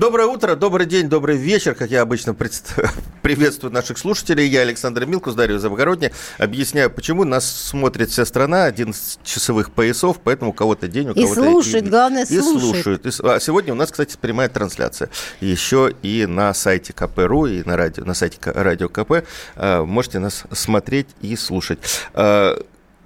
доброе утро, добрый день, добрый вечер, как я обычно пред... приветствую наших слушателей. Я Александр Милкус, Дарья Завгородня. Объясняю, почему нас смотрит вся страна, 11 часовых поясов, поэтому у кого-то день, у И кого-то... слушает, главное, и слушает. слушают. И с- а сегодня у нас, кстати, прямая трансляция. Еще и на сайте КП.ру, и на, радио, на сайте Радио КП. э, Можете нас смотреть и слушать.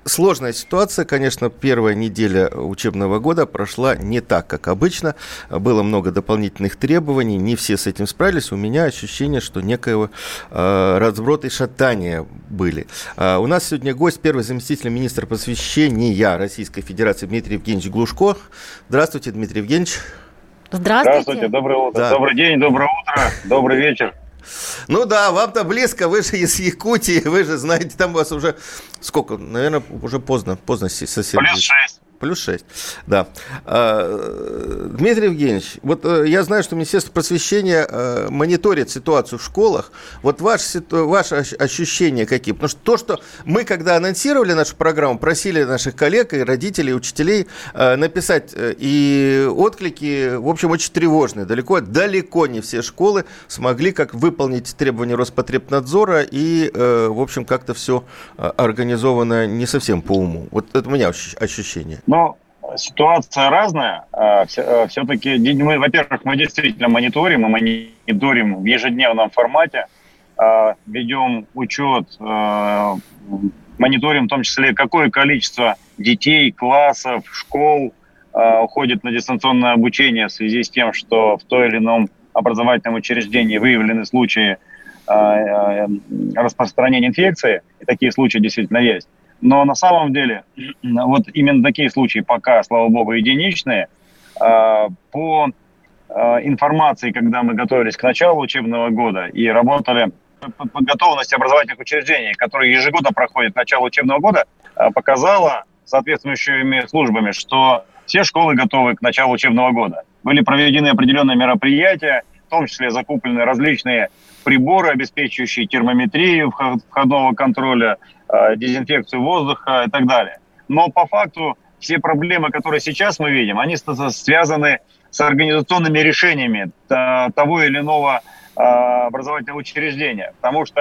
Э, Сложная ситуация, конечно, первая неделя учебного года прошла не так, как обычно. Было много дополнительных требований, не все с этим справились. У меня ощущение, что некоего э, разброта и шатания были. А у нас сегодня гость, первый заместитель министра просвещения Российской Федерации Дмитрий Евгеньевич Глушко. Здравствуйте, Дмитрий Евгеньевич. Здравствуйте. Здравствуйте, доброе утро. Да. Добрый день, доброе утро, добрый вечер. Ну да, вам-то близко, вы же из Якутии, вы же знаете, там вас уже сколько, наверное, уже поздно, поздно си- сосед. Плюс шесть. Плюс 6, да. А, Дмитрий Евгеньевич, вот э, я знаю, что Министерство просвещения э, мониторит ситуацию в школах. Вот ваше, ваши ощ- ощущения какие? Потому что то, что мы, когда анонсировали нашу программу, просили наших коллег и родителей, и учителей э, написать, и отклики, в общем, очень тревожные. Далеко, далеко не все школы смогли как выполнить требования Роспотребнадзора, и, в общем, как-то все организовано не совсем по уму. Вот это у меня ощущ- ощущение. Но ситуация разная. Все-таки, мы, во-первых, мы действительно мониторим, мы мониторим в ежедневном формате, а, ведем учет, а, мониторим в том числе, какое количество детей, классов, школ а, уходит на дистанционное обучение в связи с тем, что в той или ином образовательном учреждении выявлены случаи а, а, распространения инфекции, и такие случаи действительно есть. Но на самом деле, вот именно такие случаи пока, слава богу, единичные. А, По а, информации, когда мы готовились к началу учебного года и работали по подготовленности образовательных учреждений, которые ежегодно проходят начало учебного года, а, показала соответствующими службами, что все школы готовы к началу учебного года. Были проведены определенные мероприятия, в том числе закуплены различные приборы, обеспечивающие термометрию вход- входного контроля, дезинфекцию воздуха и так далее. Но по факту все проблемы, которые сейчас мы видим, они связаны с организационными решениями э, того или иного э, образовательного учреждения. Потому что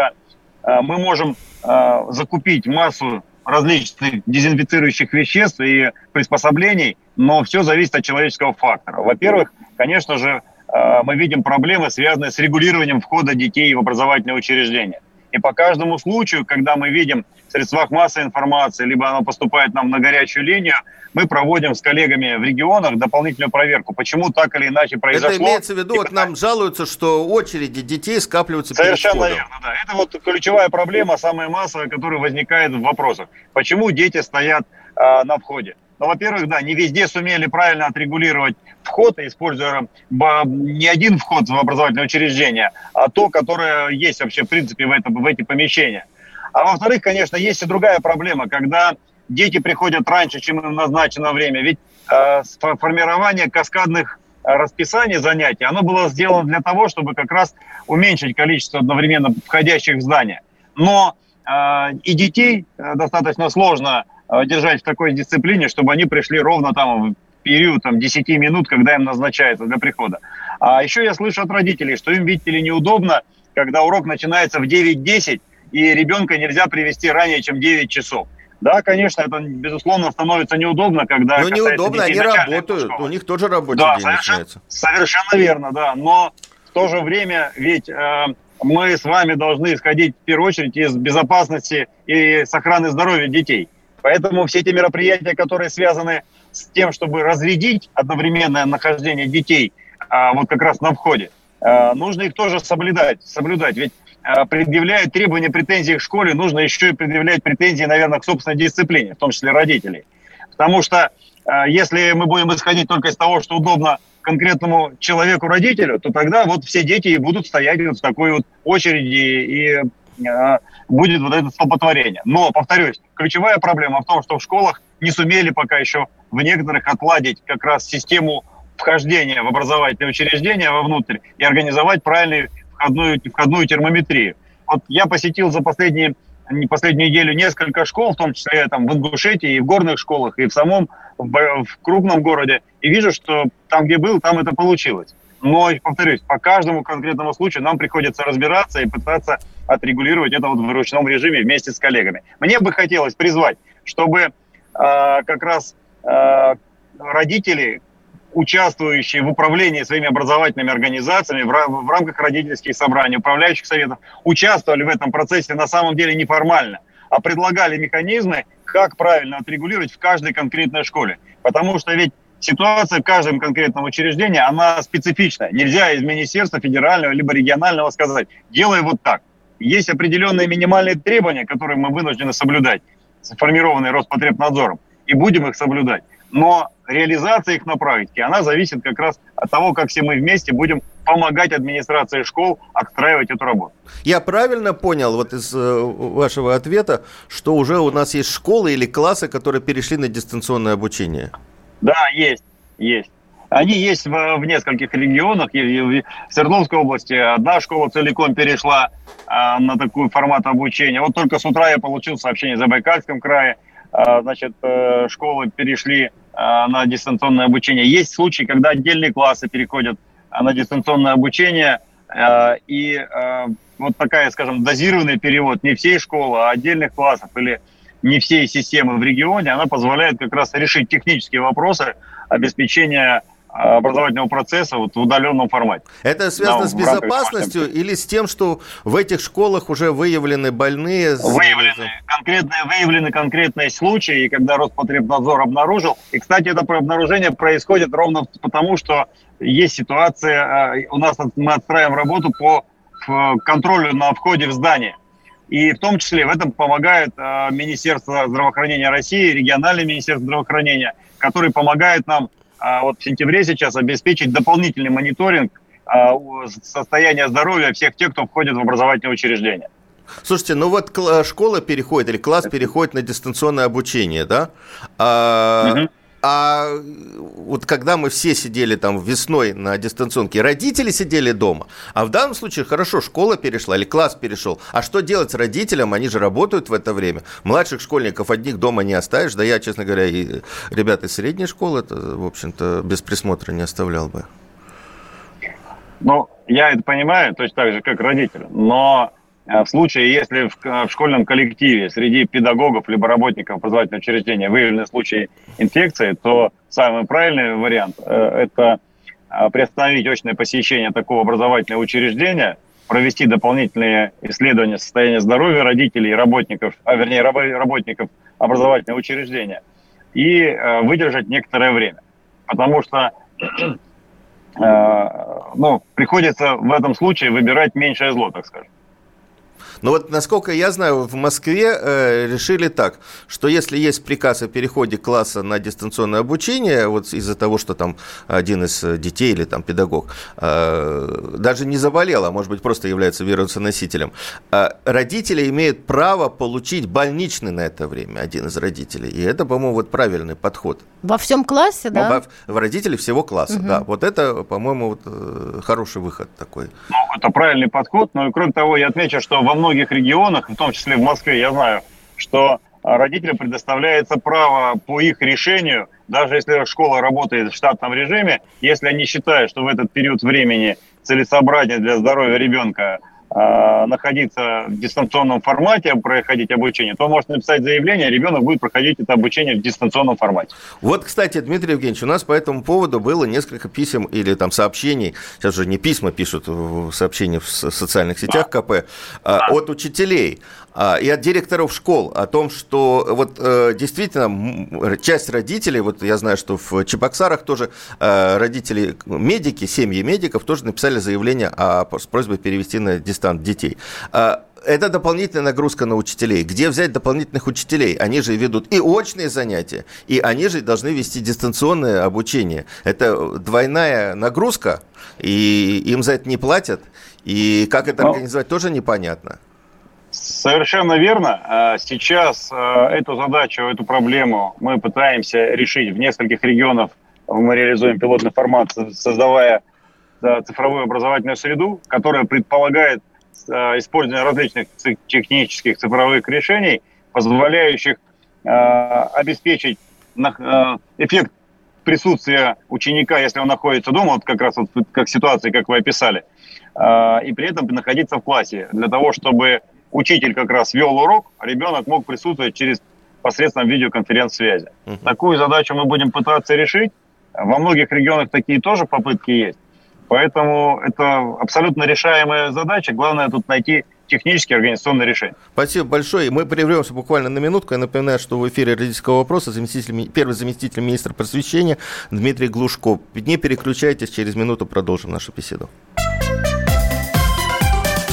э, мы можем э, закупить массу различных дезинфицирующих веществ и приспособлений, но все зависит от человеческого фактора. Во-первых, конечно же, э, мы видим проблемы, связанные с регулированием входа детей в образовательные учреждения. И по каждому случаю, когда мы видим в средствах массовой информации, либо оно поступает нам на горячую линию, мы проводим с коллегами в регионах дополнительную проверку, почему так или иначе произошло. Это имеется в виду, И вот нам жалуются, что очереди детей скапливаются перед Совершенно входом. верно, да. Это вот ключевая проблема, самая массовая, которая возникает в вопросах. Почему дети стоят а, на входе? Ну, во-первых, да, не везде сумели правильно отрегулировать вход, используя не один вход в образовательное учреждение, а то, которое есть вообще в принципе в, это, в эти помещения. А во-вторых, конечно, есть и другая проблема, когда дети приходят раньше, чем им назначено время. Ведь э, формирование каскадных э, расписаний занятий, оно было сделано для того, чтобы как раз уменьшить количество одновременно входящих в здание. Но э, и детей э, достаточно сложно держать в такой дисциплине, чтобы они пришли ровно там в период там, 10 минут, когда им назначается для прихода. А еще я слышу от родителей, что им, видите ли, неудобно, когда урок начинается в 9-10, и ребенка нельзя привести ранее, чем 9 часов. Да, конечно, это, безусловно, становится неудобно, когда... Ну, неудобно, они работают, школы. у них тоже рабочий Да, день совершенно, начинается. совершенно верно, да. Но в то же время ведь э, мы с вами должны исходить в первую очередь из безопасности и сохраны здоровья детей. Поэтому все эти мероприятия, которые связаны с тем, чтобы разрядить одновременное нахождение детей а, вот как раз на входе, э, нужно их тоже соблюдать. соблюдать. Ведь э, предъявляя требования, претензии к школе, нужно еще и предъявлять претензии, наверное, к собственной дисциплине, в том числе родителей. Потому что э, если мы будем исходить только из того, что удобно конкретному человеку-родителю, то тогда вот все дети и будут стоять вот в такой вот очереди и будет вот это столпотворение. Но, повторюсь, ключевая проблема в том, что в школах не сумели пока еще в некоторых отладить как раз систему вхождения в образовательные учреждения вовнутрь и организовать правильную входную, входную термометрию. Вот я посетил за последние не последнюю неделю несколько школ, в том числе там в Ингушетии, и в горных школах, и в самом в, в крупном городе, и вижу, что там, где был, там это получилось. Но, повторюсь, по каждому конкретному случаю нам приходится разбираться и пытаться отрегулировать это вот в ручном режиме вместе с коллегами. Мне бы хотелось призвать, чтобы э, как раз э, родители, участвующие в управлении своими образовательными организациями в, в рамках родительских собраний, управляющих советов, участвовали в этом процессе на самом деле неформально, а предлагали механизмы, как правильно отрегулировать в каждой конкретной школе. Потому что ведь ситуация в каждом конкретном учреждении, она специфична. Нельзя из министерства федерального либо регионального сказать, делай вот так. Есть определенные минимальные требования, которые мы вынуждены соблюдать, сформированные Роспотребнадзором, и будем их соблюдать но реализация их на практике, она зависит как раз от того, как все мы вместе будем помогать администрации школ отстраивать эту работу. Я правильно понял вот из э, вашего ответа, что уже у нас есть школы или классы, которые перешли на дистанционное обучение? Да, есть, есть. Они есть в, в нескольких регионах. В Свердловской области одна школа целиком перешла а, на такой формат обучения. Вот только с утра я получил сообщение в Забайкальском крае. А, значит, э, школы перешли Э, на дистанционное обучение. Есть случаи, когда отдельные классы переходят э, на дистанционное обучение, э, и вот такая, скажем, дозированный перевод не всей школы, а отдельных классов или не всей системы в регионе, она позволяет как раз решить технические вопросы обеспечения образовательного процесса вот в удаленном формате. Это связано да, с безопасностью или с тем, что в этих школах уже выявлены больные? Выявлены конкретные, выявлены конкретные случаи, и когда Роспотребнадзор обнаружил. И, кстати, это обнаружение происходит ровно потому, что есть ситуация, а, у нас мы отстраиваем работу по контролю на входе в здание. И в том числе в этом помогает а, Министерство здравоохранения России, региональное Министерство здравоохранения, который помогает нам а вот в сентябре сейчас обеспечить дополнительный мониторинг а, состояния здоровья всех тех, кто входит в образовательное учреждение. Слушайте, ну вот школа переходит или класс переходит на дистанционное обучение, да? А, угу. А вот когда мы все сидели там весной на дистанционке, родители сидели дома, а в данном случае хорошо, школа перешла или класс перешел. А что делать с родителям? Они же работают в это время. Младших школьников одних дома не оставишь. Да я, честно говоря, и ребят из средней школы, это, в общем-то, без присмотра не оставлял бы. Ну, я это понимаю, точно так же, как родители. Но в случае, если в, школьном коллективе среди педагогов либо работников образовательного учреждения выявлены случаи инфекции, то самый правильный вариант э, – это э, приостановить очное посещение такого образовательного учреждения, провести дополнительные исследования состояния здоровья родителей и работников, а вернее работников образовательного учреждения и выдержать некоторое время. Потому что ну, приходится в этом случае выбирать меньшее зло, так скажем. Но вот, насколько я знаю, в Москве э, решили так, что если есть приказ о переходе класса на дистанционное обучение, вот из-за того, что там один из детей или там педагог э, даже не заболел, а может быть просто является вирусоносителем, э, родители имеют право получить больничный на это время, один из родителей. И это, по-моему, вот правильный подход. Во всем классе, да? Во, в родителей всего класса, угу. да. Вот это, по-моему, вот, э, хороший выход такой. Ну, это правильный подход, но и кроме того, я отмечу, что во многих многих регионах, в том числе в Москве, я знаю, что а, родителям предоставляется право по их решению, даже если школа работает в штатном режиме, если они считают, что в этот период времени целесообразнее для здоровья ребенка э, находиться в дистанционном формате, проходить обучение, то может написать заявление, ребенок будет проходить это обучение в дистанционном формате. Вот, кстати, Дмитрий Евгеньевич, у нас по этому поводу было несколько писем или там сообщений, сейчас же не письма пишут, сообщения в социальных сетях да. КП, а, да. от учителей и от директоров школ о том, что вот э, действительно часть родителей, вот я знаю, что в Чебоксарах тоже э, родители, медики, семьи медиков тоже написали заявление о, с просьбой перевести на дистант детей а, это дополнительная нагрузка на учителей. Где взять дополнительных учителей? Они же ведут и очные занятия, и они же должны вести дистанционное обучение. Это двойная нагрузка, и им за это не платят. И как это организовать, тоже непонятно. Совершенно верно. А сейчас а, эту задачу, эту проблему мы пытаемся решить в нескольких регионах. Мы реализуем пилотный формат, создавая цифровую образовательную среду, которая предполагает использование различных технических цифровых решений, позволяющих обеспечить эффект присутствия ученика, если он находится дома, вот как раз вот как ситуация, как вы описали, и при этом находиться в классе, для того, чтобы учитель как раз вел урок, а ребенок мог присутствовать через посредством видеоконференц-связи. Uh-huh. Такую задачу мы будем пытаться решить. Во многих регионах такие тоже попытки есть. Поэтому это абсолютно решаемая задача. Главное тут найти технические организационные решения. Спасибо большое. Мы прервемся буквально на минутку. Я напоминаю, что в эфире родительского вопроса заместитель, первый заместитель министра просвещения Дмитрий Глушков. Не переключайтесь, через минуту продолжим нашу беседу.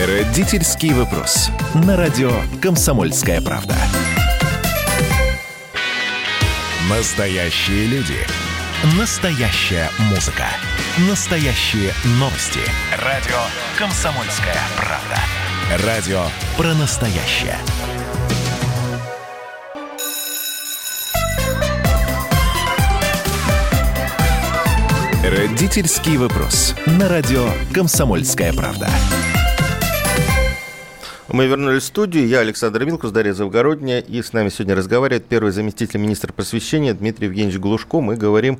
Родительский вопрос. На радио «Комсомольская правда». Настоящие люди. Настоящая музыка. Настоящие новости. Радио «Комсомольская правда». Радио про настоящее. Родительский вопрос. На радио «Комсомольская правда». Мы вернулись в студию. Я Александр Милкус, Дарья Завгородняя. И с нами сегодня разговаривает первый заместитель министра просвещения Дмитрий Евгеньевич Глушко. Мы говорим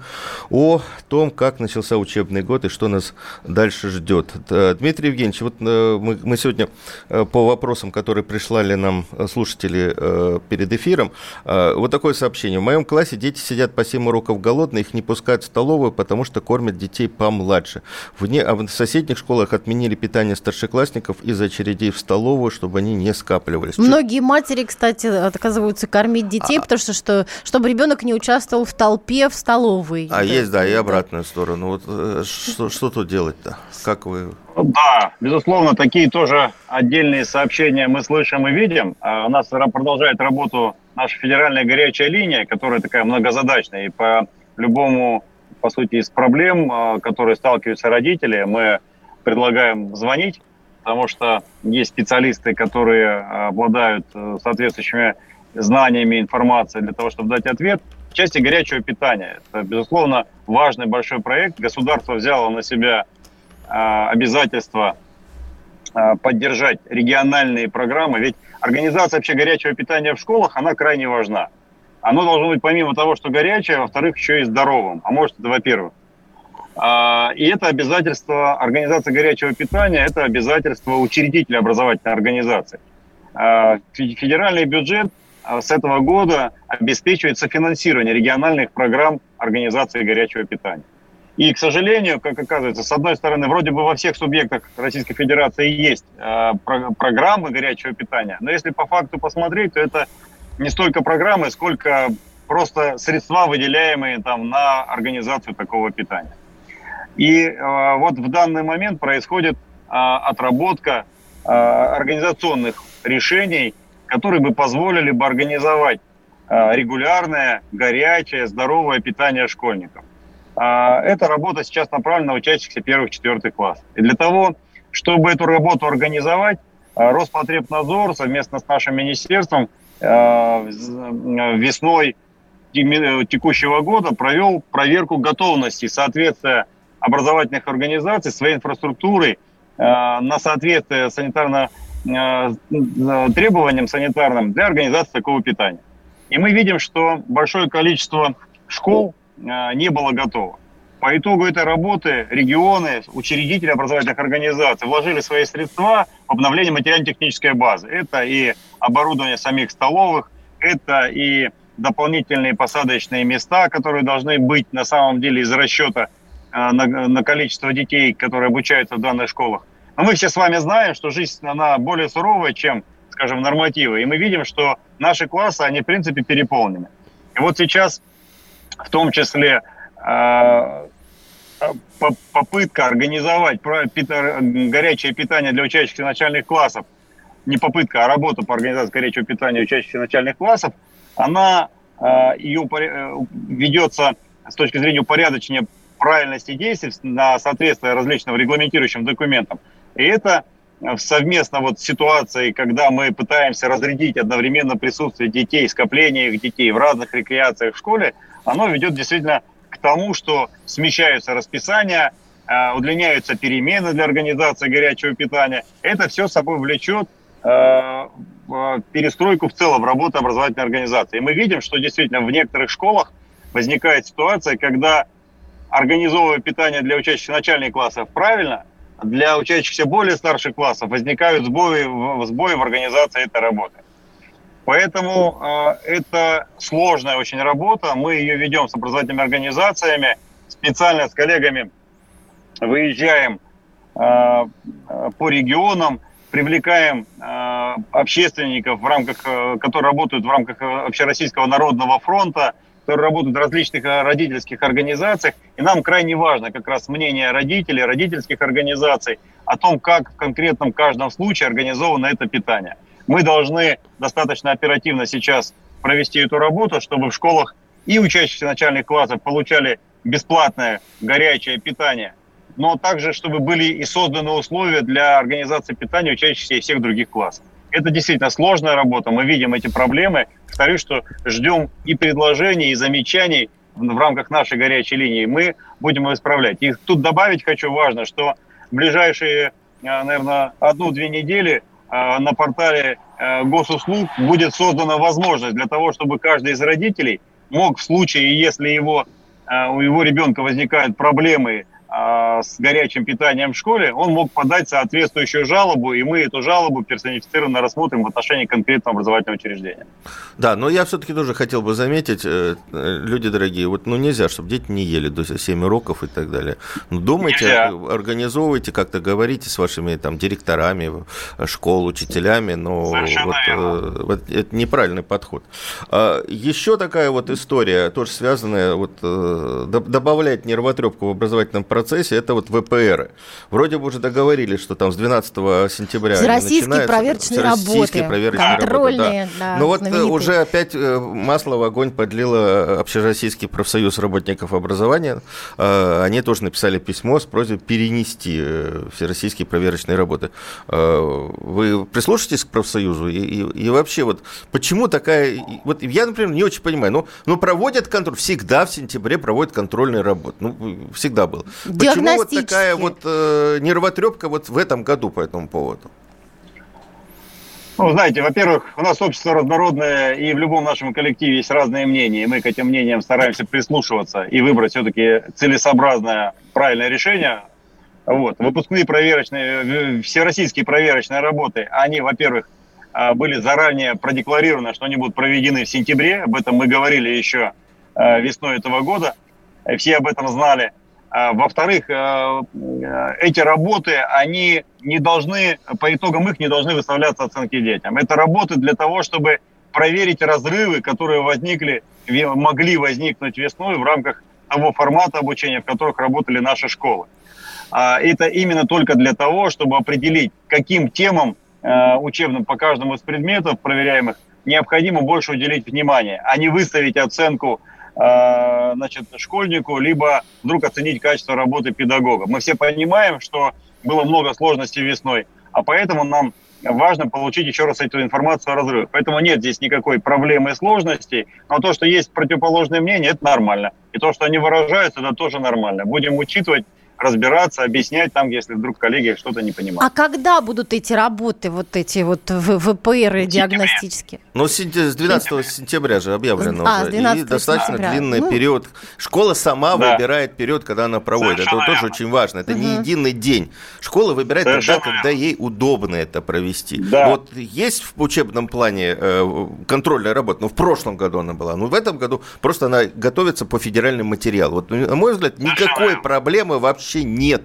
о том, как начался учебный год и что нас дальше ждет. Дмитрий Евгеньевич, вот э, мы, сегодня э, по вопросам, которые прислали нам слушатели э, перед эфиром, вот такое сообщение. В моем классе дети сидят по 7 уроков голодные, их не пускают в столовую, потому что кормят детей помладше. Вне, а в соседних школах отменили питание старшеклассников из очередей в столовую, чтобы они не скапливались. Многие матери, кстати, отказываются кормить детей, а... потому что, что чтобы ребенок не участвовал в толпе в столовой. А да, есть, да, и обратную сторону. Вот э, что, что тут делать-то? Как вы да, безусловно, такие тоже отдельные сообщения мы слышим и видим. А у нас продолжает работу наша федеральная горячая линия, которая такая многозадачная. И по любому, по сути, из проблем, а, которые сталкиваются родители, мы предлагаем звонить потому что есть специалисты, которые обладают э, соответствующими знаниями, информацией для того, чтобы дать ответ. В части горячего питания, это, безусловно, важный большой проект. Государство взяло на себя э, обязательство э, поддержать региональные программы, ведь организация вообще горячего питания в школах, она крайне важна. Оно должно быть помимо того, что горячее, во-вторых, еще и здоровым. А может, это во-первых. А, и это обязательство организации горячего питания, это обязательство учредителя образовательной организации. А, федеральный бюджет а, с этого года обеспечивает софинансирование региональных программ организации горячего питания. И, к сожалению, как оказывается, с одной стороны, вроде бы во всех субъектах Российской Федерации есть программы горячего питания, но если по факту посмотреть, то это не столько программы, сколько просто средства, выделяемые там на организацию такого питания. И э, вот в данный момент происходит э, отработка э, организационных решений, которые бы позволили бы организовать э, регулярное, горячее, здоровое питание школьников. Э, эта работа сейчас направлена на учащихся первых-четвертых классов. И для того, чтобы эту работу организовать, э, Роспотребнадзор совместно с нашим министерством э, весной текущего года провел проверку готовности соответствия образовательных организаций своей инфраструктурой э, на соответствие санитарно э, требованиям санитарным для организации такого питания. И мы видим, что большое количество школ э, не было готово. По итогу этой работы регионы, учредители образовательных организаций вложили свои средства в обновление материально-технической базы. Это и оборудование самих столовых, это и дополнительные посадочные места, которые должны быть на самом деле из расчета на, на количество детей, которые обучаются в данных школах. Но мы все с вами знаем, что жизнь, она более суровая, чем, скажем, нормативы. И мы видим, что наши классы, они, в принципе, переполнены. И вот сейчас, в том числе, э, попытка организовать горячее питание для учащихся начальных классов, не попытка, а работа по организации горячего питания учащихся начальных классов, она э, ее ведется с точки зрения упорядочения правильности действий на соответствие различным регламентирующим документам. И это совместно вот ситуации, когда мы пытаемся разрядить одновременно присутствие детей, скопление их детей в разных рекреациях в школе, оно ведет действительно к тому, что смещаются расписания, э, удлиняются перемены для организации горячего питания. Это все собой влечет э, перестройку в целом работы образовательной организации. И мы видим, что действительно в некоторых школах возникает ситуация, когда организовывая питание для учащихся начальных классов правильно, для учащихся более старших классов возникают сбои, сбои в организации этой работы. Поэтому э, это сложная очень работа. Мы ее ведем с образовательными организациями, специально с коллегами выезжаем э, по регионам, привлекаем э, общественников, в рамках, э, которые работают в рамках э, Общероссийского народного фронта, которые работают в различных э, родительских организациях. И нам крайне важно как раз мнение родителей, родительских организаций о том, как в конкретном каждом случае организовано это питание. Мы должны достаточно оперативно сейчас провести эту работу, чтобы в школах и учащиеся начальных классов получали бесплатное горячее питание, но также, чтобы были и созданы условия для организации питания учащихся и всех других классов. Это действительно сложная работа, мы видим эти проблемы. Повторюсь, что ждем и предложений, и замечаний в рамках нашей горячей линии. Мы будем исправлять. И тут добавить хочу важно, что ближайшие, э, наверное, одну-две недели Э, на портале э, госуслуг будет создана возможность для того, чтобы каждый из родителей мог в случае, если его, у его ребенка возникают проблемы с горячим питанием в школе, он мог подать соответствующую жалобу, и мы эту жалобу персонифицированно рассмотрим в отношении конкретного образовательного учреждения. Да, но я все-таки тоже хотел бы заметить, э, люди дорогие, вот ну нельзя, чтобы дети не ели до 7 уроков и так далее. Ну, думайте, нельзя. организовывайте, как-то говорите с вашими там директорами школ, учителями, но вот, э, вот это неправильный подход. А, еще такая вот история, тоже связанная, вот э, добавлять нервотрепку в образовательном процессе, процессе, это вот ВПР. Вроде бы уже договорились, что там с 12 сентября Всероссийские проверочные работы. проверочные контрольные, работы, да. да Но вот э, знаменитые. уже опять э, масло в огонь подлило Общероссийский профсоюз работников образования. Э, они тоже написали письмо с просьбой перенести всероссийские проверочные работы. Вы прислушаетесь к профсоюзу? И, и, и вообще, вот почему такая... Вот я, например, не очень понимаю. Ну, ну проводят контроль. Всегда в сентябре проводят контрольные работы. Ну, всегда было. Почему вот такая вот э, нервотрепка вот в этом году по этому поводу? Ну, знаете, во-первых, у нас общество разнородное, и в любом нашем коллективе есть разные мнения, и мы к этим мнениям стараемся прислушиваться и выбрать все-таки целесообразное, правильное решение. Вот. Выпускные проверочные, всероссийские проверочные работы, они, во-первых, а, были заранее продекларированы, что они будут проведены в сентябре. Об этом мы говорили еще а, весной этого года. Все об этом знали. А, во-вторых, э, э, эти работы, они не должны, по итогам их не должны выставляться оценки детям. Это работы для того, чтобы проверить разрывы, которые возникли, могли возникнуть весной в рамках того формата обучения, в которых работали наши школы. А, это именно только для того, чтобы определить, каким темам э, учебным по каждому из предметов проверяемых необходимо больше уделить внимание, а не выставить оценку Э, значит, школьнику, либо вдруг оценить качество работы педагога. Мы все понимаем, что было много сложностей весной, а поэтому нам важно получить еще раз эту информацию о разрыве. Поэтому нет здесь никакой проблемы и сложностей, но то, что есть противоположное мнение, это нормально. И то, что они выражаются, это тоже нормально. Будем учитывать разбираться, объяснять там, если вдруг коллеги что-то не понимают. А когда будут эти работы, вот эти вот ВПР диагностические? Ну, с 12 сентября же объявлено а, уже. И достаточно сентября. длинный ну... период. Школа сама да. выбирает период, когда она проводит. Совершенно это тоже очень важно. Это угу. не единый день. Школа выбирает Совершенно тогда, когда ей удобно это провести. Да. Вот есть в учебном плане э, контрольная работа. Ну, в прошлом году она была. Ну, в этом году просто она готовится по федеральным материалам. Вот, на мой взгляд, никакой проблемы вообще вообще нет.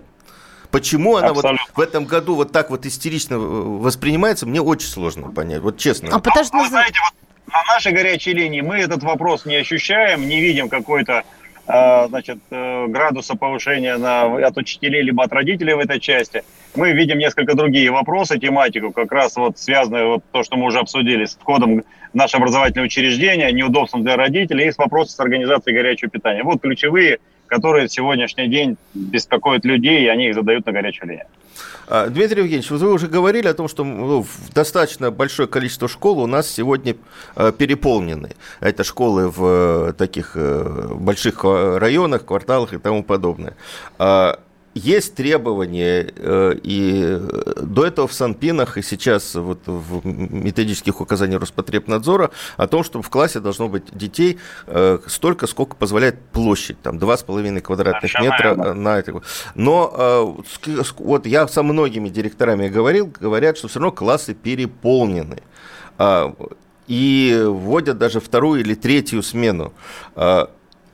Почему она Абсолютно. вот в этом году вот так вот истерично воспринимается, мне очень сложно понять, вот честно. А потому что... Вы знаете, вот на нашей горячей линии мы этот вопрос не ощущаем, не видим какой-то э, значит, э, градуса повышения на, от учителей либо от родителей в этой части. Мы видим несколько другие вопросы, тематику, как раз вот связанную вот то, что мы уже обсудили с входом в наше образовательное учреждение, неудобством для родителей и с вопросом с организацией горячего питания. Вот ключевые которые в сегодняшний день беспокоят людей, и они их задают на горячую линию. А, Дмитрий Евгеньевич, вы уже говорили о том, что ну, достаточно большое количество школ у нас сегодня а, переполнены. Это школы в э, таких э, больших э, районах, кварталах и тому подобное. А, есть требования, э, и до этого в Санпинах, и сейчас вот в методических указаниях Роспотребнадзора о том, что в классе должно быть детей э, столько, сколько позволяет площадь, там 2,5 квадратных метра на это. Но э, вот я со многими директорами говорил, говорят, что все равно классы переполнены а, и вводят даже вторую или третью смену.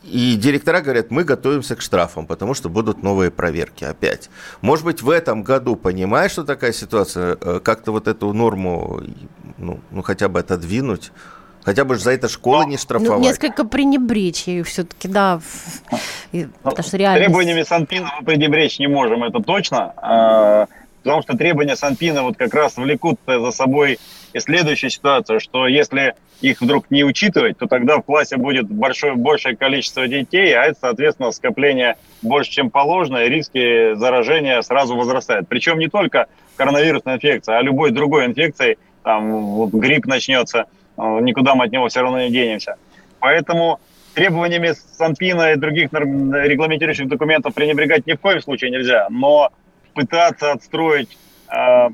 И директора говорят, мы готовимся к штрафам, потому что будут новые проверки опять. Может быть, в этом году, понимая, что такая ситуация, э, как-то вот эту норму, ну, ну хотя бы отодвинуть, Хотя бы за это школы не штрафовать. Ну, несколько пренебречь ее все-таки, да. Ну, потому что реально... Требованиями Санпина мы пренебречь не можем, это точно. А, потому что требования Санпина вот как раз влекут за собой и следующая ситуация, что если их вдруг не учитывать, то тогда в классе будет большое, большее количество детей, а это, соответственно, скопление больше, чем положено, и риски заражения сразу возрастают. Причем не только коронавирусная инфекция, а любой другой инфекцией, там вот грипп начнется, э, никуда мы от него все равно не денемся. Поэтому требованиями Санпина и других регламентирующих документов пренебрегать ни в коем случае нельзя, но пытаться отстроить э,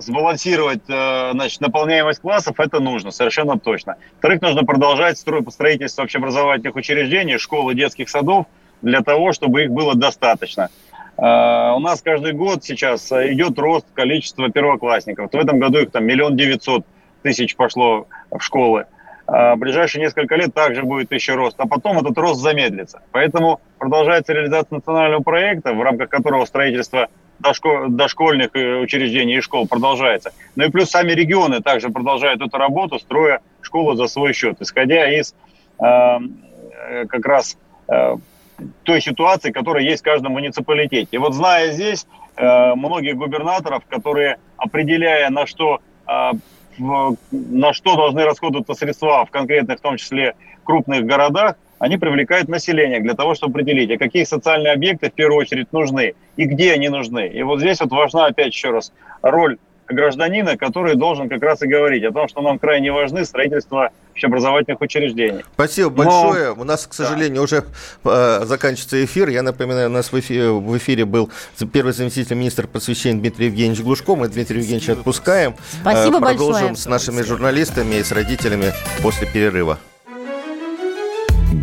сбалансировать э, значит, наполняемость классов, это нужно, совершенно точно. Во-вторых, нужно продолжать строительство общеобразовательных учреждений, школ и детских садов для того, чтобы их было достаточно. Э, у нас каждый год сейчас идет рост количества первоклассников. В этом году их там миллион девятьсот тысяч пошло в школы. В ближайшие несколько лет также будет еще рост, а потом этот рост замедлится. Поэтому продолжается реализация национального проекта, в рамках которого строительство дошкольных э, учреждений и школ продолжается. Ну и плюс сами регионы также продолжают эту работу, строя школу за свой счет, исходя из э, э, как раз э, той ситуации, которая есть в каждом муниципалитете. И вот зная здесь э, многих губернаторов, которые, определяя на что, э, в, на что должны расходоваться средства в конкретных, в том числе крупных городах, они привлекают население для того, чтобы определить, а какие социальные объекты в первую очередь нужны и где они нужны. И вот здесь вот важна опять еще раз роль гражданина, который должен как раз и говорить о том, что нам крайне важны строительство общеобразовательных учреждений. Спасибо большое. Но... У нас, к сожалению, да. уже э, заканчивается эфир. Я напоминаю, у нас в эфире, в эфире был первый заместитель министра просвещения Дмитрий Евгеньевич Глушко. Мы Дмитрия Евгеньевича отпускаем. Спасибо э, Продолжим большое. с нашими журналистами и с родителями после перерыва.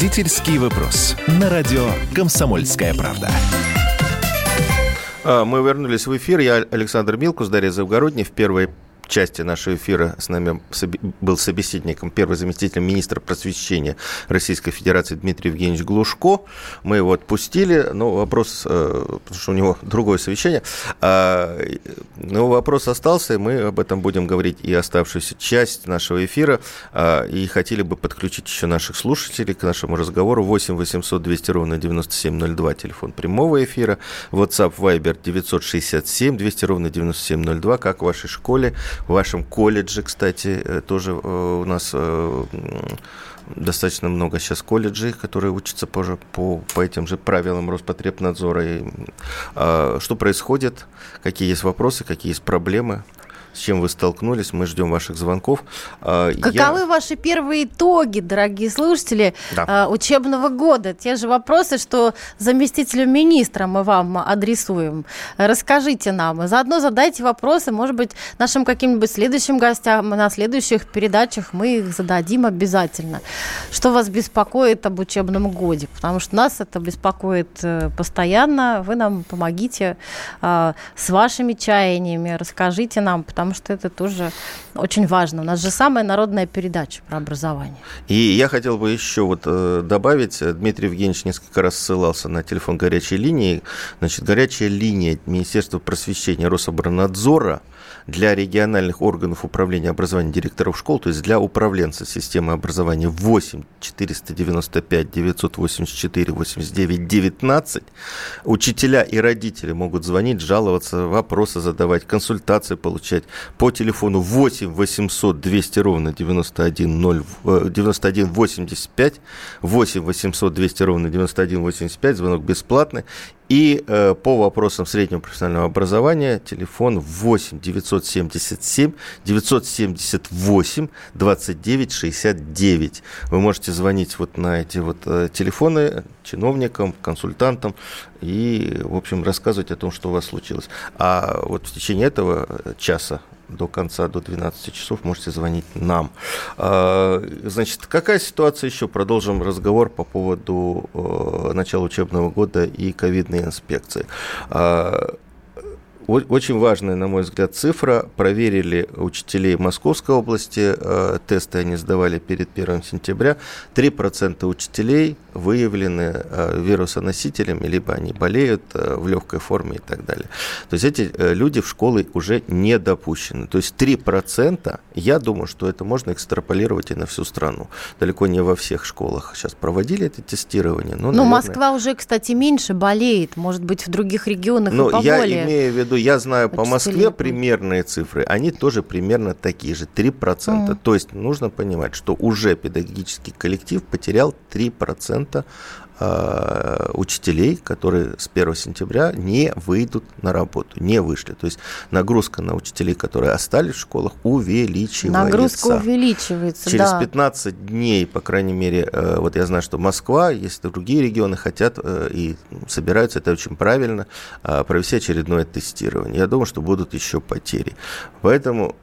Родительский вопрос. На радио «Комсомольская правда». А, мы вернулись в эфир. Я Александр Милкус, Дарья. В первой части нашего эфира с нами был собеседником первый заместитель министра просвещения Российской Федерации Дмитрий Евгеньевич Глушко. Мы его отпустили, но вопрос, э, потому что у него другое совещание, а, но вопрос остался, и мы об этом будем говорить и оставшуюся часть нашего эфира, а, и хотели бы подключить еще наших слушателей к нашему разговору. 8 800 200 ровно 9702, телефон прямого эфира, WhatsApp Viber 967 200 ровно 9702, как в вашей школе в вашем колледже, кстати, э, тоже э, у нас э, достаточно много сейчас колледжей, которые учатся позже по, по этим же правилам Роспотребнадзора. И, а, что происходит, какие есть вопросы, какие есть проблемы с чем вы столкнулись. Мы ждем ваших звонков. А, Каковы Я... ваши первые итоги, дорогие слушатели, да. А, учебного года? Те же вопросы, что заместителю министра мы вам адресуем. Расскажите нам. Заодно задайте вопросы, может быть, нашим каким-нибудь следующим гостям на следующих передачах мы их зададим обязательно. Что вас беспокоит об учебном годе? Потому что нас это беспокоит э, постоянно. Вы нам помогите а, с вашими чаяниями, расскажите нам, потому потому что это тоже очень важно. У нас же самая народная передача про образование. И я хотел бы еще вот э, добавить, Дмитрий Евгеньевич несколько раз ссылался на телефон горячей линии. Значит, горячая линия Министерства просвещения Рособорнадзора – для региональных органов управления образованием директоров школ, то есть для управленца системы образования 8 495 984 89 19. Учителя и родители могут звонить, жаловаться, вопросы задавать, консультации получать по телефону 8 800 200 ровно 91 0, 91 85, 8 800 200 ровно 91 85, звонок бесплатный. И э, по вопросам среднего профессионального образования телефон 8 977 978 29 69. Вы можете звонить вот на эти вот э, телефоны чиновникам, консультантам и, в общем, рассказывать о том, что у вас случилось. А вот в течение этого часа до конца, до 12 часов можете звонить нам. А, значит, какая ситуация еще? Продолжим разговор по поводу э, начала учебного года и ковидной инспекции. Очень важная, на мой взгляд, цифра. Проверили учителей Московской области, э, тесты они сдавали перед 1 сентября. 3% учителей выявлены э, вирусоносителями, либо они болеют э, в легкой форме и так далее. То есть эти люди в школы уже не допущены. То есть 3%, я думаю, что это можно экстраполировать и на всю страну. Далеко не во всех школах сейчас проводили это тестирование. Но, ну, наверное... Москва уже, кстати, меньше болеет. Может быть, в других регионах но и поболее. Я имею в виду, я знаю по Москве примерные цифры, они тоже примерно такие же, 3%. Mm. То есть нужно понимать, что уже педагогический коллектив потерял 3% Э, учителей, которые с 1 сентября не выйдут на работу, не вышли. То есть нагрузка на учителей, которые остались в школах, увеличивается. Нагрузка увеличивается, Через да. 15 дней, по крайней мере, э, вот я знаю, что Москва, если другие регионы хотят э, и собираются, это очень правильно, провести очередное тестирование. Я думаю, что будут еще потери. Поэтому,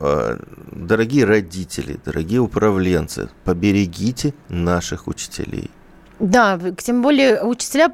дорогие родители, дорогие управленцы, поберегите наших учителей. Да, тем более учителя,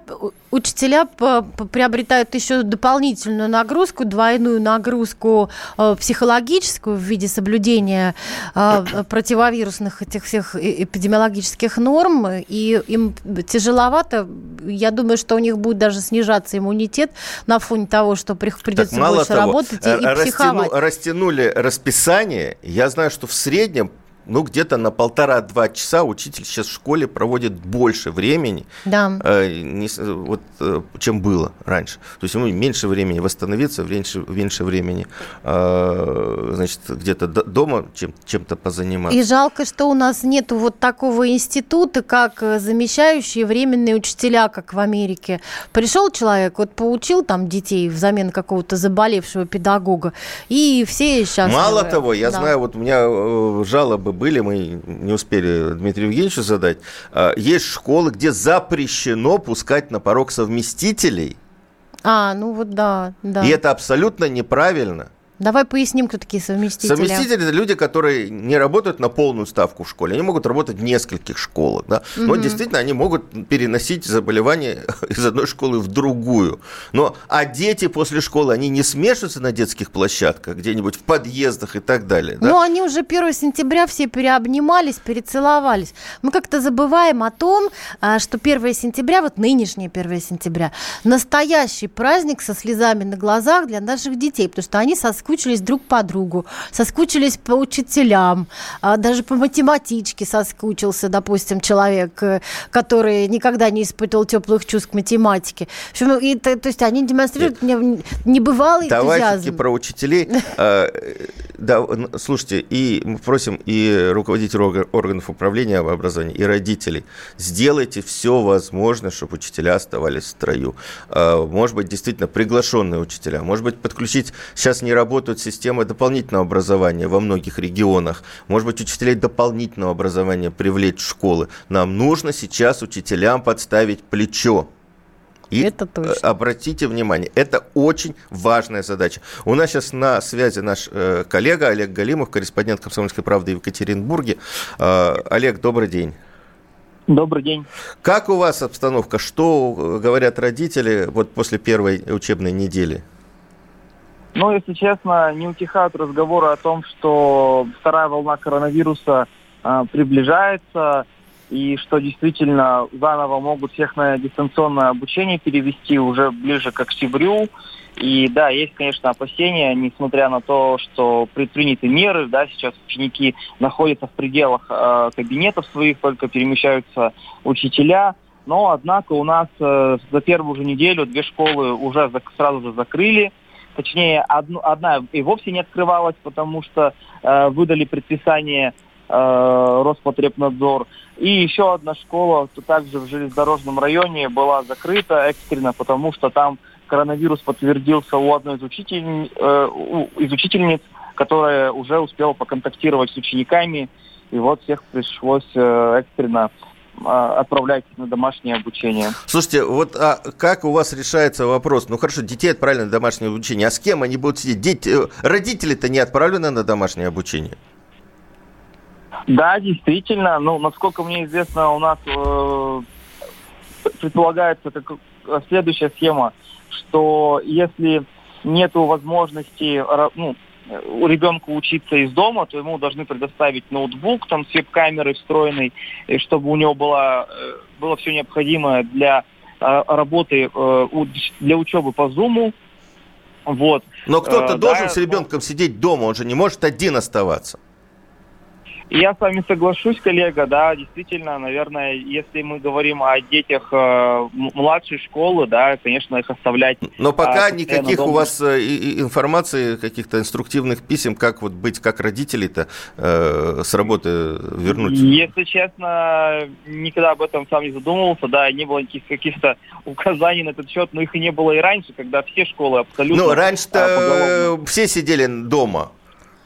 учителя приобретают еще дополнительную нагрузку, двойную нагрузку э, психологическую в виде соблюдения э, противовирусных этих всех эпидемиологических норм, и им тяжеловато. Я думаю, что у них будет даже снижаться иммунитет на фоне того, что придется больше того, работать и, и растяну, психовать. Rастянули расписание. Я знаю, что в среднем ну, где-то на полтора-два часа учитель сейчас в школе проводит больше времени, да. э, не, вот, э, чем было раньше. То есть ему меньше времени восстановиться, меньше, меньше времени э, значит, где-то дома чем, чем-то позаниматься. И жалко, что у нас нет вот такого института, как э, замещающие временные учителя, как в Америке. Пришел человек, вот поучил там детей взамен какого-то заболевшего педагога, и все сейчас... Мало того, я да. знаю, вот у меня э, жалобы были, мы не успели Дмитрию Евгеньевичу задать. А, есть школы, где запрещено пускать на порог совместителей. А, ну вот да, да. И это абсолютно неправильно. Давай поясним, кто такие совместители. Совместители – это люди, которые не работают на полную ставку в школе. Они могут работать в нескольких школах. Да? Но угу. действительно, они могут переносить заболевания из одной школы в другую. Но, а дети после школы, они не смешиваются на детских площадках, где-нибудь в подъездах и так далее. Да? Ну, они уже 1 сентября все переобнимались, перецеловались. Мы как-то забываем о том, а, что 1 сентября, вот нынешнее 1 сентября, настоящий праздник со слезами на глазах для наших детей, потому что они со соскучились друг по другу, соскучились по учителям, а, даже по математичке соскучился, допустим, человек, э, который никогда не испытывал теплых чувств к математике. В общем, и, то, то есть они демонстрируют небывалый Давайте энтузиазм. про учителей. А, да, слушайте, и мы просим и руководителей органов управления образования, и родителей, сделайте все возможное, чтобы учителя оставались в строю. А, может быть, действительно, приглашенные учителя, может быть, подключить, сейчас не работает работают системы дополнительного образования во многих регионах. Может быть, учителей дополнительного образования привлечь в школы. Нам нужно сейчас учителям подставить плечо. И это точно. обратите внимание, это очень важная задача. У нас сейчас на связи наш э, коллега Олег Галимов, корреспондент «Комсомольской правды» в Екатеринбурге. Э, Олег, добрый день. Добрый день. Как у вас обстановка? Что говорят родители вот после первой учебной недели? Но, если честно, не утихают разговоры о том, что вторая волна коронавируса э, приближается, и что действительно заново могут всех на дистанционное обучение перевести уже ближе к октябрю. И да, есть, конечно, опасения, несмотря на то, что предприняты меры, да, сейчас ученики находятся в пределах э, кабинетов своих, только перемещаются учителя. Но, однако, у нас э, за первую же неделю две школы уже за, сразу же закрыли. Точнее, одну, одна и вовсе не открывалась, потому что э, выдали предписание э, Роспотребнадзор. И еще одна школа, также в железнодорожном районе, была закрыта экстренно, потому что там коронавирус подтвердился у одной из, учитель, э, из учительниц, которая уже успела поконтактировать с учениками, и вот всех пришлось э, экстренно отправлять на домашнее обучение. Слушайте, вот а как у вас решается вопрос? Ну хорошо, детей отправили на домашнее обучение, а с кем они будут сидеть? Дети, э, родители-то не отправлены на домашнее обучение? Да, действительно. Ну, насколько мне известно, у нас э, предполагается как следующая схема что если нет возможности ну, у ребенка учиться из дома, то ему должны предоставить ноутбук там с веб-камерой встроенной, чтобы у него было, э, было все необходимое для э, работы, э, для учебы по Zoom. Вот. Но кто-то должен да, с ребенком сидеть дома, он же не может один оставаться. Я с вами соглашусь, коллега, да, действительно, наверное, если мы говорим о детях э, младшей школы, да, конечно, их оставлять. Но пока э, никаких дома. у вас э, информации, каких-то инструктивных писем, как вот быть как родителей-то э, с работы вернуть? Если честно, никогда об этом сам не задумывался, да, не было никаких каких-то указаний на этот счет, но их и не было и раньше, когда все школы абсолютно... Ну, раньше-то э, все сидели дома.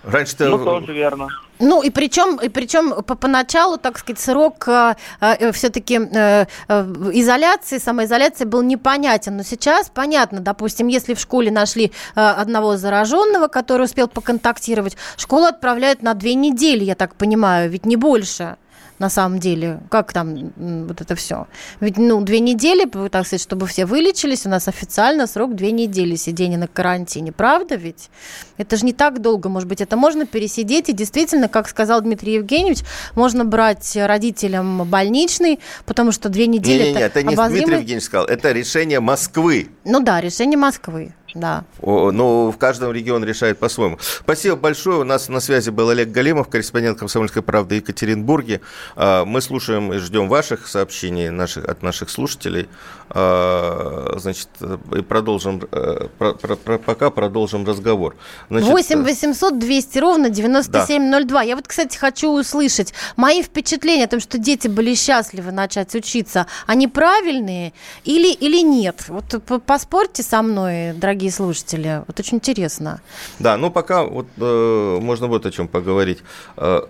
Раньше-то... Ну, тоже верно. Ну и причем, и причем по поначалу, так сказать, срок э, э, все-таки э, э, изоляции, самоизоляции был непонятен. Но сейчас понятно, допустим, если в школе нашли э, одного зараженного, который успел поконтактировать, школу отправляют на две недели, я так понимаю, ведь не больше на самом деле? Как там вот это все? Ведь, ну, две недели, так сказать, чтобы все вылечились, у нас официально срок две недели сидения на карантине. Правда ведь? Это же не так долго, может быть, это можно пересидеть. И действительно, как сказал Дмитрий Евгеньевич, можно брать родителям больничный, потому что две недели... Не-не-не, это, это не обозримый... Дмитрий Евгеньевич сказал, это решение Москвы. Ну да, решение Москвы. Да. О, но в каждом регион решает по-своему. Спасибо большое. У нас на связи был Олег Галимов, корреспондент «Комсомольской правды» Екатеринбурге. А, мы слушаем и ждем ваших сообщений наших, от наших слушателей. А, значит, и продолжим, э, про, про, про, пока продолжим разговор. Значит, 8 800 200 ровно 9702. Да. Я вот, кстати, хочу услышать мои впечатления о том, что дети были счастливы начать учиться. Они правильные или, или нет? Вот поспорьте со мной, дорогие слушатели. Вот очень интересно. Да, ну пока вот э, можно вот о чем поговорить. Э,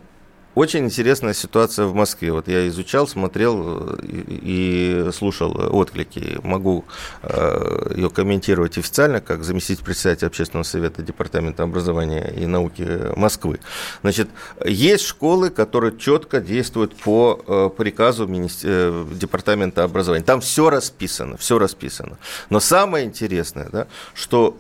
очень интересная ситуация в Москве. Вот я изучал, смотрел э, и, слушал отклики. Могу э, ее комментировать официально, как заместитель председателя общественного совета Департамента образования и науки Москвы. Значит, есть школы, которые четко действуют по э, приказу Департамента образования. Там все расписано, все расписано. Но самое интересное, да, что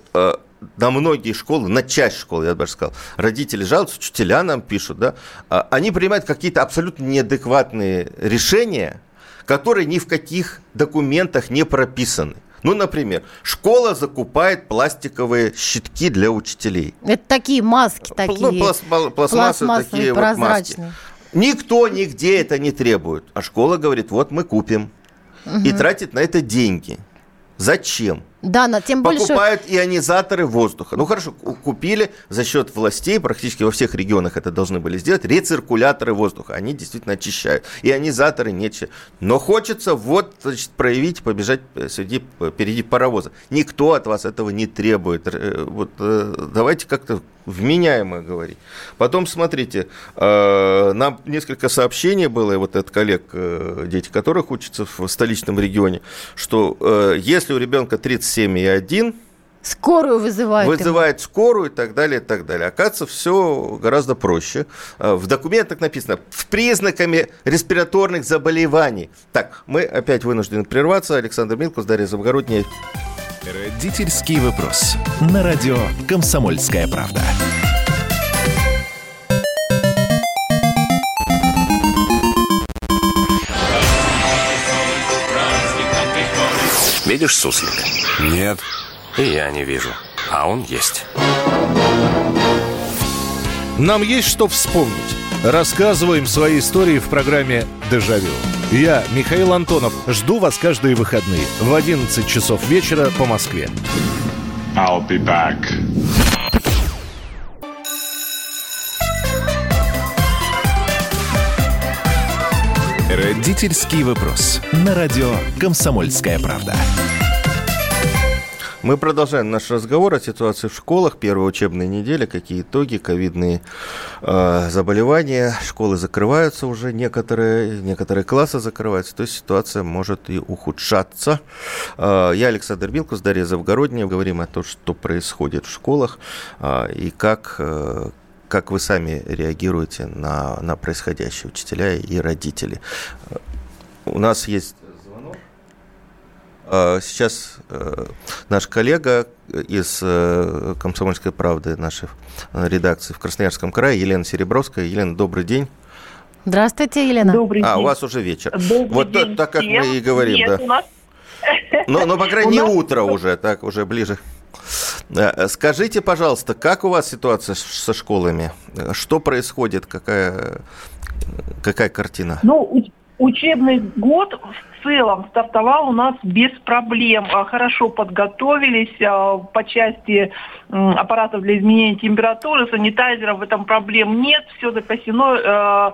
на многие школы, на часть школ, я бы даже сказал, родители жалуются, учителя нам пишут, да, а, они принимают какие-то абсолютно неадекватные решения, которые ни в каких документах не прописаны. Ну, например, школа закупает пластиковые щитки для учителей. Это такие маски такие. Ну, пласт, пластмассы такие вот маски. Никто нигде это не требует. А школа говорит, вот мы купим. Угу. И тратит на это деньги. Зачем? Да, но тем больше... Покупают ионизаторы воздуха. Ну хорошо, купили за счет властей, практически во всех регионах это должны были сделать, рециркуляторы воздуха. Они действительно очищают. Ионизаторы нет. Но хочется вот значит, проявить, побежать э, среди, впереди паровоза. Никто от вас этого не требует. Э, вот э, давайте как-то вменяемо говорить. Потом, смотрите, нам несколько сообщений было вот от коллег, дети которых учатся в столичном регионе, что если у ребенка 30 7,1. Скорую вызывает. Вызывает ему. скорую и так далее, и так далее. Оказывается, все гораздо проще. В документах написано с признаками респираторных заболеваний. Так, мы опять вынуждены прерваться. Александр Милкус, Дарья Завгородняя. Родительский вопрос. На радио «Комсомольская правда». Видишь суслика? Нет. И я не вижу. А он есть. Нам есть что вспомнить. Рассказываем свои истории в программе «Дежавю». Я, Михаил Антонов, жду вас каждые выходные в 11 часов вечера по Москве. I'll be back. Родительский вопрос. На радио «Комсомольская правда». Мы продолжаем наш разговор о ситуации в школах. Первая учебная неделя, какие итоги, ковидные э, заболевания. Школы закрываются уже, некоторые, некоторые классы закрываются. То есть ситуация может и ухудшаться. Э, я Александр Билкус, Дарья Завгородняя. Говорим о том, что происходит в школах э, и как... Э, как вы сами реагируете на, на происходящее, учителя и родители. У нас есть Сейчас э, наш коллега из э, «Комсомольской правды», нашей редакции в Красноярском крае, Елена Серебровская. Елена, добрый день. Здравствуйте, Елена. Добрый а, день. у вас уже вечер. Добрый вот день так, как всем. мы и говорим, Нет, да. У нас... Но, но, по крайней мере, утро уже, так, уже ближе. Э, скажите, пожалуйста, как у вас ситуация со школами? Что происходит? Какая, какая картина? Ну, учебный год в целом стартовал у нас без проблем. А, Хорошо подготовились а, по части аппаратов для изменения температуры, санитайзеров, в этом проблем нет, все запасено.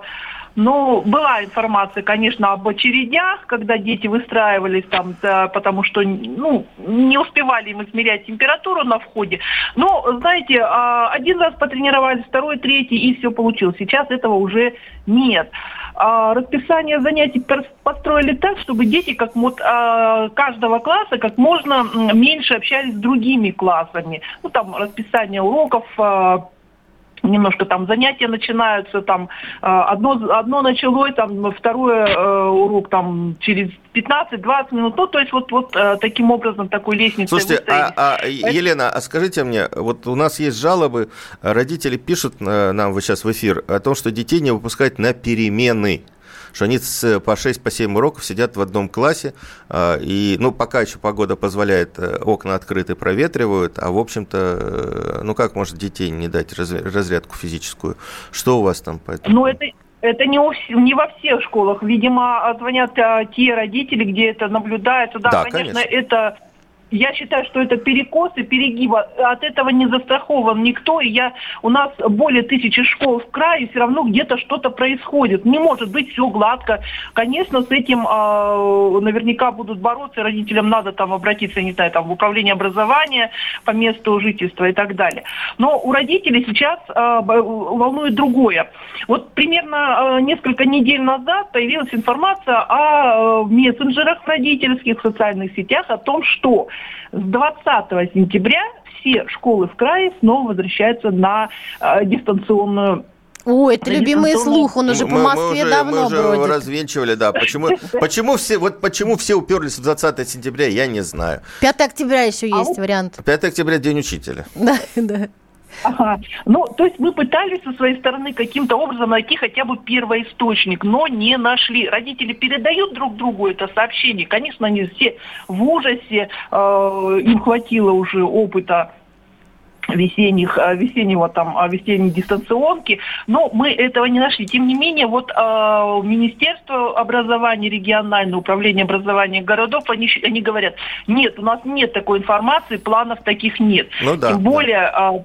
Ну, была информация, конечно, об очередях, когда дети выстраивались там, да, потому что ну, не успевали им измерять температуру на входе. Но, знаете, а, один раз потренировались, второй, третий, и все получилось. Сейчас этого уже нет. А, расписание занятий построили так, чтобы дети как вот, а, каждого класса как можно меньше общались с другими классами. Ну, там расписание уроков, немножко там занятия начинаются, там одно, одно началось, там второй э, урок там через 15-20 минут, ну то есть вот, вот э, таким образом такой лестницей Слушайте, а, а, Елена, а скажите мне, вот у нас есть жалобы, родители пишут э, нам вот сейчас в эфир о том, что детей не выпускать на перемены что они с, по 6 по 7 уроков сидят в одном классе, э, и, ну, пока еще погода позволяет, э, окна открыты, проветривают, а, в общем-то, э, ну, как может детей не дать раз, разрядку физическую? Что у вас там по этому? Ну, это, это не, у, не во всех школах. Видимо, звонят а, те родители, где это наблюдается. Да, Да, конечно, конечно. это я считаю, что это перекосы, перегибы. От этого не застрахован никто. И я, у нас более тысячи школ в крае, все равно где-то что-то происходит. Не может быть все гладко. Конечно, с этим э, наверняка будут бороться. Родителям надо там обратиться, не знаю, там, в управление образования по месту жительства и так далее. Но у родителей сейчас э, волнует другое. Вот примерно э, несколько недель назад появилась информация о э, мессенджерах родительских, в социальных сетях, о том, что с 20 сентября все школы в крае снова возвращаются на э, дистанционную о, это любимый слух, он уже по Москве мы уже, давно мы уже бродит. развенчивали, да. Почему, почему, все, вот почему все уперлись в 20 сентября, я не знаю. 5 октября еще А есть вариант. 5 октября День учителя. Да, да. Ага. Ну, то есть мы пытались со своей стороны каким-то образом найти хотя бы первоисточник, но не нашли. Родители передают друг другу это сообщение. Конечно, они все в ужасе, э, им хватило уже опыта весенних, э, весеннего там, э, весенней дистанционки, но мы этого не нашли. Тем не менее, вот э, Министерство образования, региональное управление образования городов, они, они говорят, нет, у нас нет такой информации, планов таких нет. Ну да, Тем да. более, э,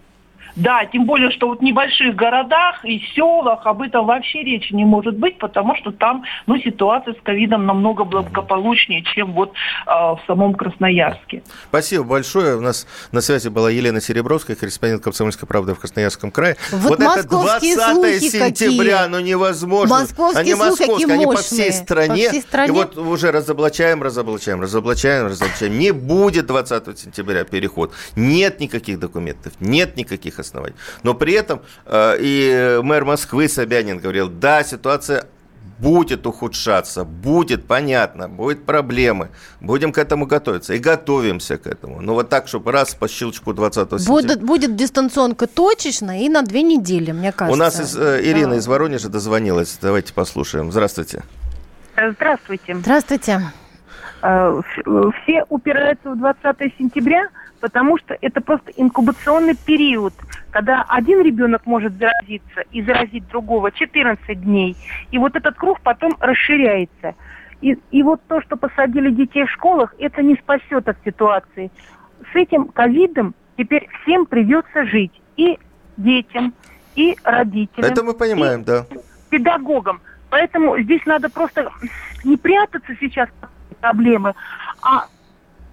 да, тем более, что вот в небольших городах и селах об этом вообще речи не может быть, потому что там ну, ситуация с ковидом намного благополучнее, чем вот э, в самом Красноярске. Спасибо большое. У нас на связи была Елена Серебровская, корреспондент «Комсомольской правды» в Красноярском крае. Вот это московские 20 слухи сентября, какие. ну невозможно. Московские они московские, они по мощные. всей стране. По всей стране. И вот уже разоблачаем, разоблачаем, разоблачаем, разоблачаем. Не будет 20 сентября переход. Нет никаких документов, нет никаких оснований. Но при этом э, и мэр Москвы Собянин говорил, да, ситуация будет ухудшаться, будет, понятно, будет проблемы. Будем к этому готовиться и готовимся к этому. Ну вот так, чтобы раз по щелчку 20 сентября. Будет, будет дистанционка точечно и на две недели, мне кажется. У нас из, э, Ирина да. из Воронежа дозвонилась. Давайте послушаем. Здравствуйте. Здравствуйте. Здравствуйте. Э, все упираются в 20 сентября, потому что это просто инкубационный период, когда один ребенок может заразиться и заразить другого 14 дней. И вот этот круг потом расширяется. И, и вот то, что посадили детей в школах, это не спасет от ситуации. С этим ковидом теперь всем придется жить. И детям, и родителям. Это мы понимаем, да. Педагогам. Поэтому здесь надо просто не прятаться сейчас от проблемы, а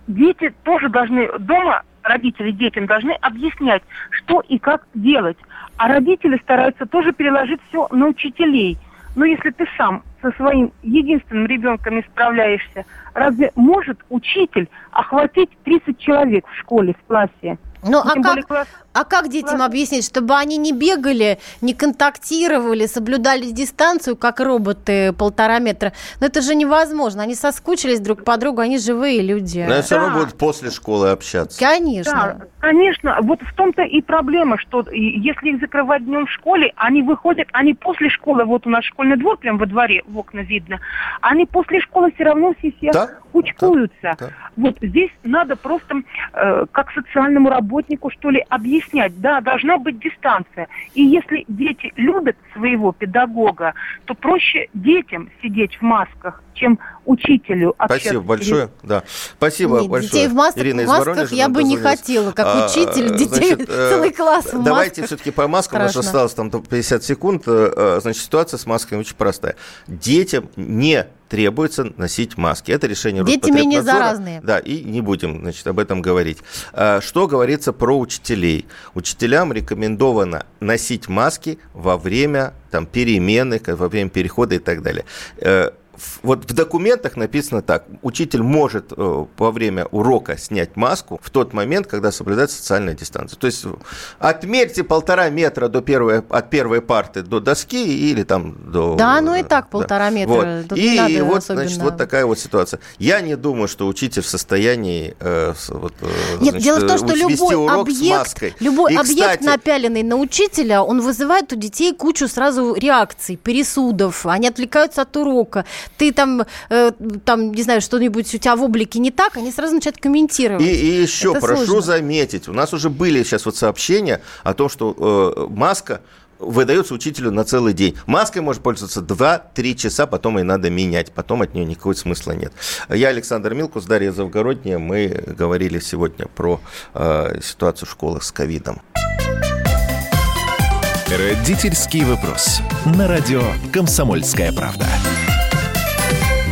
дети тоже должны дома, родители детям должны объяснять, что и как делать. А родители стараются тоже переложить все на учителей. Но если ты сам со своим единственным ребенком не справляешься, разве может учитель охватить 30 человек в школе, в классе? Ну, а как, класс... а как детям объяснить, чтобы они не бегали, не контактировали, соблюдали дистанцию, как роботы полтора метра? Но это же невозможно. Они соскучились друг по другу, они живые люди. Но все равно будут после школы общаться. Конечно. Да, конечно. Вот в том-то и проблема, что если их закрывать днем в школе, они выходят, они после школы, вот у нас школьный двор прямо во дворе, в окна видно, они после школы все равно все, все да? кучкуются. Да, да. Вот здесь надо просто э, как социальному работнику, что ли, объяснять. Да, должна быть дистанция. И если дети любят своего педагога, то проще детям сидеть в масках, чем учителю общаться. Спасибо большое. Да. Спасибо Нет, большое. Детей в масках, Ирина в масках Воронежа я бы не хотела, как а, учитель, детей значит, э, целый класс в Давайте все-таки по маскам, у нас осталось там 50 секунд. Э, э, значит, ситуация с масками очень простая. Детям не требуется носить маски. Это решение Дети менее заразные. Да, и не будем значит, об этом говорить. А, что говорится про учителей? Учителям рекомендовано носить маски во время там, перемены, во время перехода и так далее вот в документах написано так. Учитель может э, во время урока снять маску в тот момент, когда соблюдается социальная дистанция. То есть отмерьте полтора метра до первой, от первой парты до доски или там до... Да, ну и так полтора да. метра. Вот. И и вот, особенно... значит, вот такая вот ситуация. Я не думаю, что учитель в состоянии э, вот, э, Нет, значит, дело в том, что любой объект, любой и, объект, кстати... напяленный на учителя, он вызывает у детей кучу сразу реакций, пересудов, они отвлекаются от урока ты там, э, там не знаю, что-нибудь у тебя в облике не так, они сразу начинают комментировать. И, и еще Это прошу сложно. заметить, у нас уже были сейчас вот сообщения о том, что э, маска выдается учителю на целый день. Маской может пользоваться 2-3 часа, потом ее надо менять, потом от нее никакого смысла нет. Я Александр Милкус, Дарья Завгородняя. Мы говорили сегодня про э, ситуацию в школах с ковидом. Родительский вопрос. На радио «Комсомольская правда».